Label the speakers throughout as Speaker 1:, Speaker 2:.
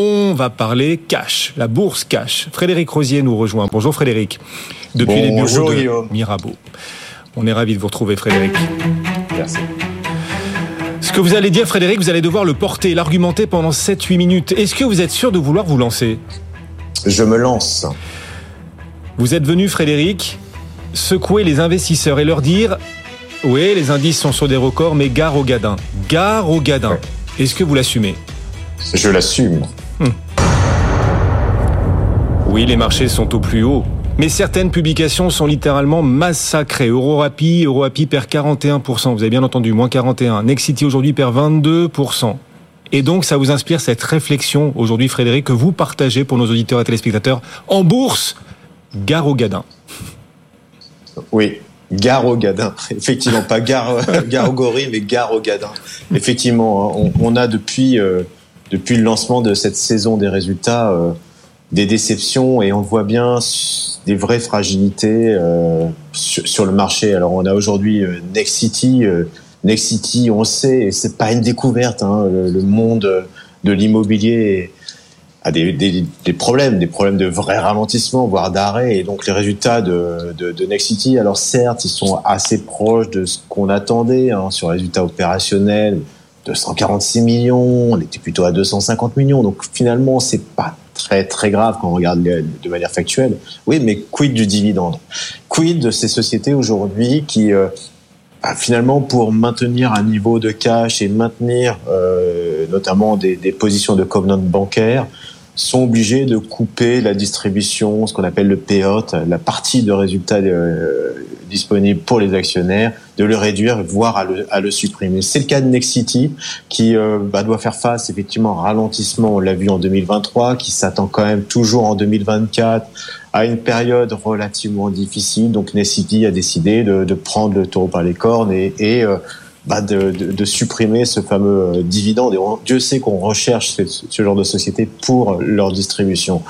Speaker 1: On va parler cash, la bourse cash. Frédéric Rosier nous rejoint. Bonjour Frédéric. Depuis les bureaux de Mirabeau. On est ravi de vous retrouver Frédéric.
Speaker 2: Merci.
Speaker 1: Ce que vous allez dire Frédéric, vous allez devoir le porter, l'argumenter pendant 7-8 minutes. Est-ce que vous êtes sûr de vouloir vous lancer?
Speaker 2: Je me lance.
Speaker 1: Vous êtes venu Frédéric secouer les investisseurs et leur dire oui, les indices sont sur des records, mais gare au gadin. Gare au gadin. Est-ce que vous l'assumez?
Speaker 2: Je l'assume.
Speaker 1: Oui, les marchés sont au plus haut. Mais certaines publications sont littéralement massacrées. Eurorapi, Euroapi perd 41%. Vous avez bien entendu, moins 41. Nexity aujourd'hui perd 22%. Et donc, ça vous inspire cette réflexion aujourd'hui, Frédéric, que vous partagez pour nos auditeurs et téléspectateurs. En bourse, gare au gadin.
Speaker 2: Oui, Gare au Gadin, effectivement, pas gare, gare au gorille, mais gare au Gadin. Effectivement, hein, on, a depuis euh, depuis le lancement de cette saison des résultats euh, des déceptions et on voit bien des vraies fragilités euh, sur, le marché. Alors on a aujourd'hui Next City, Next City, on sait, et c'est pas une découverte. Hein, le, monde de l'immobilier a des, problèmes, des problèmes de vrai ralentissement, voire d'arrêt. Et donc les résultats de, de, de Nexity, alors certes, ils sont assez proches de ce qu'on attendait hein, sur les résultats opérationnels, 246 millions, on était plutôt à 250 millions. Donc finalement, c'est pas très très grave quand on regarde de manière factuelle. Oui, mais quid du dividende? Quid de ces sociétés aujourd'hui qui euh, bah, finalement pour maintenir un niveau de cash et maintenir euh, notamment des, des positions de covenant bancaire sont obligés de couper la distribution, ce qu'on appelle le payout, la partie de résultats euh, disponible pour les actionnaires, de le réduire, voire à le, à le supprimer. C'est le cas de Nexity, qui euh, bah, doit faire face effectivement à un ralentissement, on l'a vu en 2023, qui s'attend quand même toujours en 2024 à une période relativement difficile. Donc Nexity a décidé de, prendre le taureau par les cornes et, et euh, bah de, de, de, supprimer ce fameux euh, dividende. Et Dieu sait qu'on recherche ce, ce, genre de société pour leur distribution.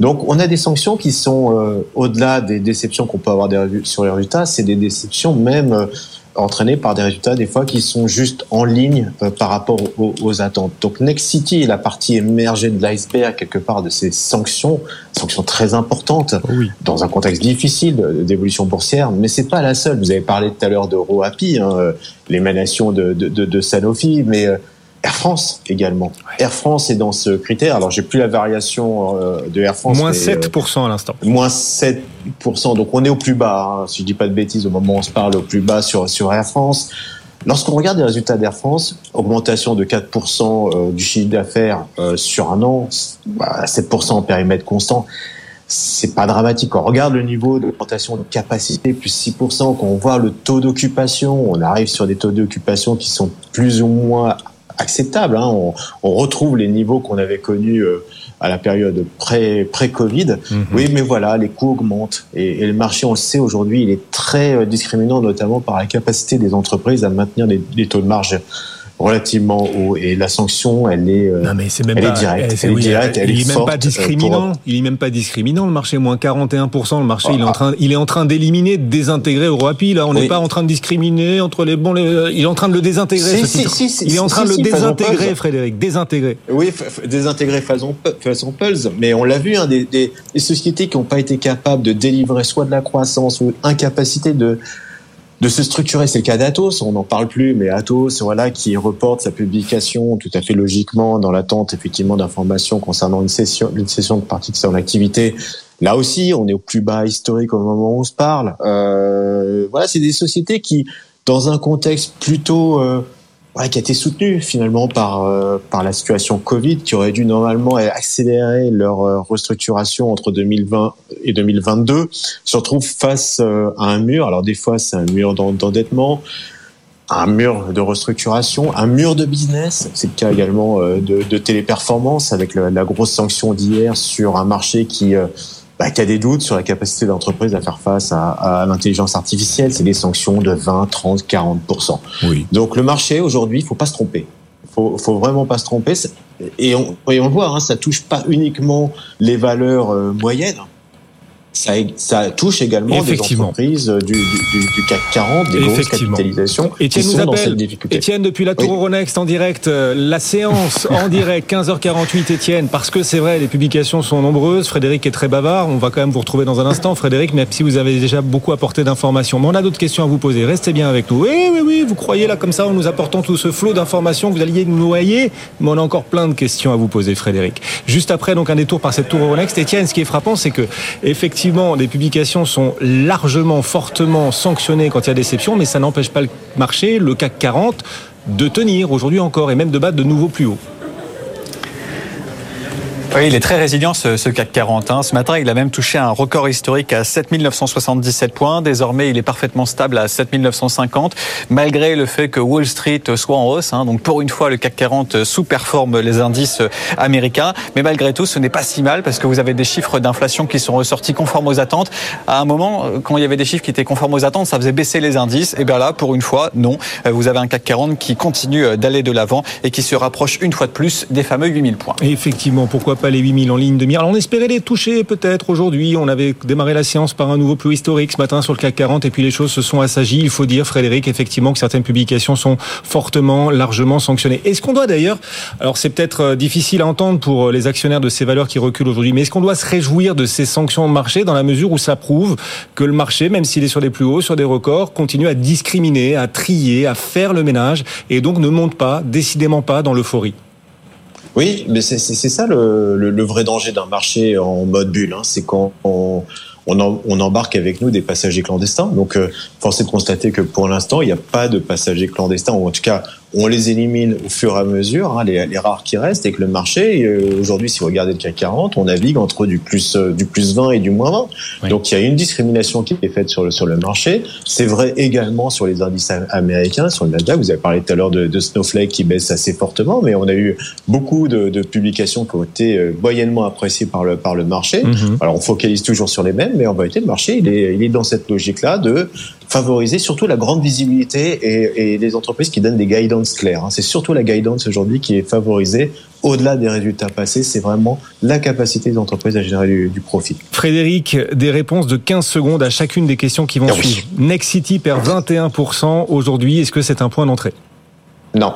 Speaker 2: Donc on a des sanctions qui sont euh, au-delà des déceptions qu'on peut avoir sur les résultats, c'est des déceptions même euh, entraînés par des résultats des fois qui sont juste en ligne euh, par rapport aux, attentes. Donc Next City est la partie émergée de l'iceberg quelque part de ces sanctions, sanctions très importantes dans un contexte difficile d'évolution boursière, mais c'est pas la seule. Vous avez parlé tout à l'heure de Roapi, hein, euh, l'émanation de, de, de, de, Sanofi, mais euh, Air France également. Air France est dans ce critère. Alors j'ai plus la variation euh, de Air France.
Speaker 1: Moins 7% euh, à l'instant.
Speaker 2: Moins 7%. Donc on est au plus bas. Hein, si je dis pas de bêtises, au moment où on se parle, au plus bas sur sur Air France. Lorsqu'on regarde les résultats d'Air France, augmentation de 4% euh, du chiffre d'affaires sur un an, 7% bah, en périmètre constant c'est pas dramatique. Quand on regarde le niveau d'augmentation de capacité, plus 6%, quand on voit le taux d'occupation, on arrive sur des taux d'occupation qui sont plus ou moins acceptable. Hein. On, retrouve les niveaux qu'on avait connus euh, à la période pré pré Covid. Mhm. Oui, mais voilà, les coûts augmentent et, le marché, on le sait aujourd'hui, il est très euh, discriminant, notamment par la capacité des entreprises à maintenir les taux de marge relativement haut. Et la sanction elle est euh,
Speaker 1: non mais c'est même elle pas, est directe elle, est, directe, elle, est, même pas discriminant. il est même pas discriminant le marché moins 41 le marché il est en ah. train il est en train d'éliminer de désintégrer Euroapi là. On n'est pas en train de discriminer entre les bons les, il est en train de le désintégrer
Speaker 2: si, si,
Speaker 1: si, il est en train de le désintégrer Frédéric désintégrer.
Speaker 2: Oui désintégrer façon façon Pulse. Mais on l'a vu hein, des, des, des sociétés qui n'ont pas été capables de délivrer soit de la croissance ou incapacité de de se structurer. C'est le cas d'Atos, on n'en parle plus, mais Atos, voilà, qui reporte sa publication tout à fait logiquement dans l'attente effectivement d'informations concernant une session, une session de partie de son activité. Là aussi, on est au plus bas historique au moment où on se parle. Euh, voilà, c'est des sociétés qui, dans un contexte plutôt euh, ouais, qui a été soutenu finalement par euh, par la situation Covid, qui aurait dû normalement accélérer leur euh, restructuration entre 2020 et 2022, se retrouve face euh, à un mur. Alors des fois c'est un mur d'endettement, un mur de restructuration, un mur de business. C'est le cas également de, de téléperformance avec la grosse sanction d'hier sur un marché qui bah, qui a des doutes sur la capacité de l'entreprise à faire face à, à l'intelligence artificielle, c'est des sanctions de 20, 30, 40 oui. Donc le marché aujourd'hui, il faut pas se tromper. Faut, faut vraiment pas se tromper. Et on, et on voit, hein, ça touche pas uniquement les valeurs euh, moyennes. Ça, ça, touche également des entreprises du, du, du, CAC 40, des grosses capitalisations
Speaker 1: Etienne qui sont dans cette difficulté. Etienne, depuis la Tour Euronext en direct, euh, la séance en direct, 15h48, Etienne, parce que c'est vrai, les publications sont nombreuses. Frédéric est très bavard. On va quand même vous retrouver dans un instant, Frédéric, même si vous avez déjà beaucoup apporté d'informations. Mais on a d'autres questions à vous poser. Restez bien avec nous. Oui, oui, oui, vous croyez là comme ça, en nous apportant tout ce flot d'informations, vous alliez nous noyer. Mais on a encore plein de questions à vous poser, Frédéric. Juste après, donc, un détour par cette Tour Euronext. Etienne, ce qui est frappant, c'est que, effectivement, effectivement, les publications sont largement, fortement sanctionnées quand il y a déception, mais ça n'empêche pas le marché, le CAC 40, de tenir aujourd'hui encore et même de battre de nouveaux plus hauts.
Speaker 3: Oui, il est très résilient ce, CAC 40. Hein. Ce matin, il a même touché un record historique à 7977 points. Désormais, il est parfaitement stable à 7950, malgré le fait que Wall Street soit en hausse. Hein. Donc pour une fois, le CAC 40 sous-performe les indices américains. Mais malgré tout, ce n'est pas si mal parce que vous avez des chiffres d'inflation qui sont ressortis conformes aux attentes. À un moment, quand il y avait des chiffres qui étaient conformes aux attentes, ça faisait baisser les indices. Et bien là, pour une fois, non. Vous avez un CAC 40 qui continue d'aller de l'avant et qui se rapproche une fois de plus des fameux 8000 points.
Speaker 1: Effectivement, pourquoi pas les 8000 en ligne de mire. Alors on espérait les toucher peut-être aujourd'hui. On avait démarré la séance par un nouveau plus historique ce matin sur le CAC 40 et puis les choses se sont assagies. Il faut dire, Frédéric, effectivement que certaines publications sont fortement, largement sanctionnées. Est-ce qu'on doit d'ailleurs, alors c'est peut-être euh, difficile à entendre pour euh, les actionnaires de ces valeurs qui reculent aujourd'hui, mais est-ce qu'on doit se réjouir de ces sanctions de marché dans la mesure où ça prouve que le marché, même s'il est sur des plus hauts, sur des records, continue à discriminer, à trier, à faire le ménage et donc ne monte pas, décidément pas dans l'euphorie?
Speaker 2: Oui, mais c'est ça le, le, le, vrai danger d'un marché en mode bulle. Hein. C'est quand on, on, embarque avec nous des passagers clandestins. Donc, euh, force est de constater que pour l'instant, il n'y a pas de passagers clandestins, ou en tout cas, on les élimine au fur et à mesure, hein, les, les, rares qui restent, et que le marché, euh, aujourd'hui, si vous regardez le CAC 40, on navigue entre du plus, euh, du plus 20 et du moins 20. Donc il y a une discrimination qui est faite sur le, sur le marché. C'est vrai également sur les indices américains, sur le Nasdaq. Vous avez parlé tout à l'heure de, de, Snowflake qui baisse assez fortement, mais on a eu beaucoup de, de publications qui ont été euh, moyennement appréciées par le, par le marché. Mm-hmm. Alors on focalise toujours sur les mêmes, mais en vérité, le marché, il est, il est dans cette logique-là de favoriser surtout la grande visibilité et, et les entreprises qui donnent des guidance claires. Hein. C'est surtout la guidance aujourd'hui qui est favorisée au-delà des résultats passés, c'est vraiment la capacité des entreprises à générer du, profit.
Speaker 1: Frédéric, des réponses de 15 secondes à chacune des questions qui vont ah suivre. Next City perd 21% aujourd'hui. Est-ce que c'est un point d'entrée?
Speaker 2: Non.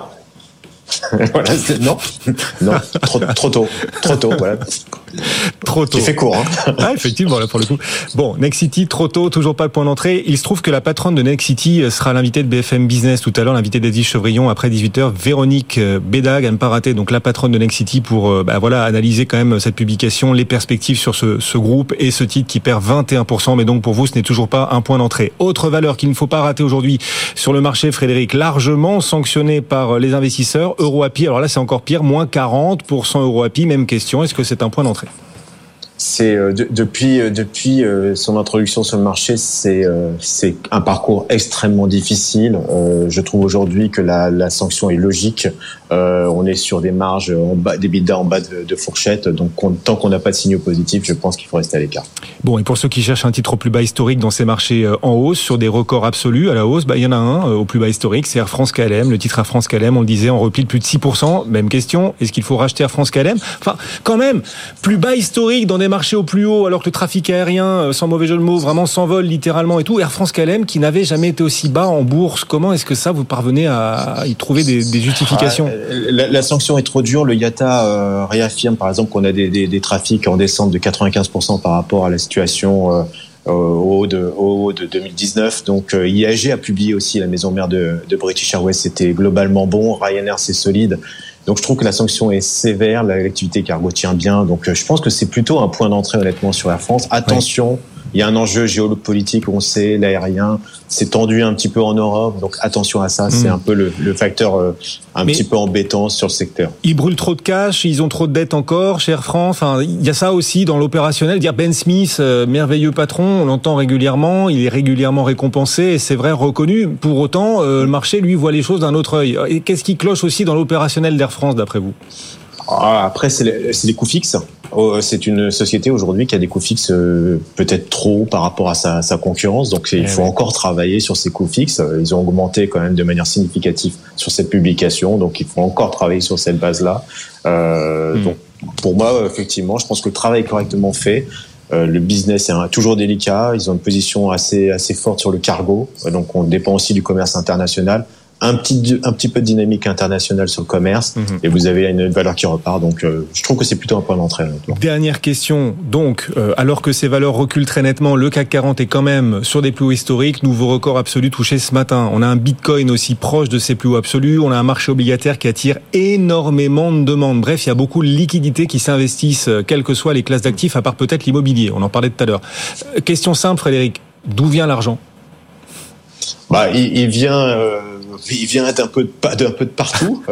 Speaker 2: voilà, non, non, trop, trop tôt, trop tôt, voilà.
Speaker 1: Trop tôt.
Speaker 2: Il fait court, hein.
Speaker 1: Ah, effectivement, là, pour le coup. Bon, Next City, trop tôt, toujours pas le point d'entrée. Il se trouve que la patronne de Next City sera l'invitée de BFM Business tout à l'heure, l'invitée d'Edith Chevrillon après 18h. Véronique euh, Bédag, à ne pas rater, donc la patronne de Next City pour, euh, bah, voilà, analyser quand même cette publication, les perspectives sur ce, ce groupe et ce titre qui perd 21%. Mais donc, pour vous, ce n'est toujours pas un point d'entrée. Autre valeur qu'il ne faut pas rater aujourd'hui sur le marché, Frédéric, largement sanctionné par les investisseurs. EuroAPI, alors là, c'est encore pire, moins 40% EuroAPI. Même question, est-ce que c'est un point d'entrée?
Speaker 2: C'est euh, depuis euh, depuis euh, son introduction sur le marché, c'est c'est un parcours extrêmement difficile. je trouve aujourd'hui que la, la sanction est logique. on est sur des marges en bas, des bidas en bas de, de fourchette. Donc tant qu'on n'a pas de signaux positifs, je pense qu'il faut rester à l'écart.
Speaker 1: Bon, et pour ceux qui cherchent un titre au plus bas historique dans ces marchés en hausse, sur des records absolus à la hausse, bah, il y en a un au plus bas historique, c'est Air France KLM. Le titre Air France KLM, on le disait, en repli de plus de 6%. Même question, est-ce qu'il faut racheter Air France KLM Enfin, quand même, plus bas historique dans des marché au plus haut alors que le trafic aérien, euh, sans mauvais jeu de mots, vraiment s'envole littéralement et tout. Air France KLM qui n'avait jamais été aussi bas en bourse. Comment est-ce que ça, vous parvenez à y trouver des, justifications ah,
Speaker 2: la, sanction est trop dure. Le IATA euh, réaffirme par exemple qu'on a des, des, trafics en descente de 95% par rapport à la situation euh, au haut de, au de 2019. Donc IAG a publié aussi la maison mère de, de British Airways, c'était globalement bon. Ryanair c'est solide. Donc je trouve que la sanction est sévère, l'activité cargo tient bien. Donc euh, je pense que c'est plutôt un point d'entrée honnêtement sur Air France. Attention, il y a un enjeu géopolitique, on sait, l'aérien s'est tendu un petit peu en Europe, donc attention à ça, c'est hmm. un peu le, le facteur euh, un petit peu embêtant sur le secteur.
Speaker 1: Ils brûlent trop de cash, ils ont trop de dettes encore chez Air France. Enfin, il y a ça aussi dans l'opérationnel. Dire Ben Smith, euh, merveilleux patron, on l'entend régulièrement, il est régulièrement récompensé et c'est vrai reconnu. Pour autant, euh, le marché lui voit les choses d'un autre œil. Et qu'est-ce qui cloche aussi dans l'opérationnel d'Air France d'après vous?
Speaker 2: Après, c'est les, coûts fixes. Oh, c'est une société aujourd'hui qui a des coûts fixes euh, peut-être trop par rapport à sa, sa concurrence. Donc il eh faut encore travailler sur ces coûts fixes. Ils ont augmenté quand même de manière significative sur cette publication. Donc il faut encore travailler sur cette base-là. Euh, hmm. Donc pour moi, effectivement, je pense que le travail est correctement fait. le business est toujours délicat. Ils ont une position assez assez forte sur le cargo, donc on dépend aussi du commerce international un petit un petit peu de dynamique internationale sur le commerce. Mhm. et vous avez une valeur qui repart. Donc euh, je trouve que c'est plutôt un point d'entrée
Speaker 1: Dernière question. Donc euh, alors que ces valeurs reculent très nettement le CAC 40 est quand même sur des plus hauts historiques. Nouveau record absolu touché ce matin. On a un Bitcoin aussi proche de ses plus hauts absolus. On a un marché obligataire qui attire énormément de demandes. Bref il y a beaucoup de liquidités qui s'investissent euh, quelles que soient les classes d'actifs à part peut-être l'immobilier. On en parlait tout à l'heure. Question simple Frédéric. D'où vient l'argent?
Speaker 2: Bah, il, il vient il vient d'un peu de partout.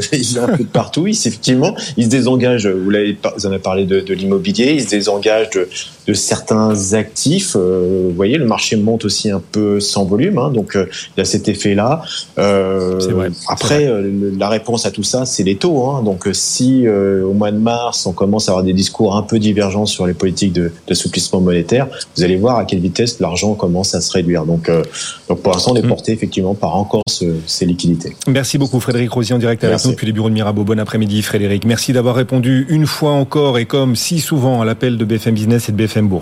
Speaker 2: Euh, il vient un peu de partout. Il effectivement, il se désengage. Vous l'avez, vous en avez parlé de, de l'immobilier. Il se désengage de, de certains actifs. Euh, vous voyez, le marché monte aussi un peu sans volume. Hein, donc euh, il y a cet effet-là. Euh, vrai, après, euh, la réponse à tout ça, c'est les taux. Hein, donc si au mois de mars, on commence à avoir des discours un peu divergents sur les politiques de d'assouplissement monétaire, vous allez voir à quelle vitesse l'argent commence à se réduire. Donc, donc pour l'instant, on est mm. porté effectivement par encore ces liquidités.
Speaker 1: Merci beaucoup Frédéric Rosier en direct avec nous depuis les bureaux de Mirabeau. Bon après-midi Frédéric. Merci d'avoir répondu une fois encore et comme si souvent à l'appel de BFM Business et de BFM Bourg.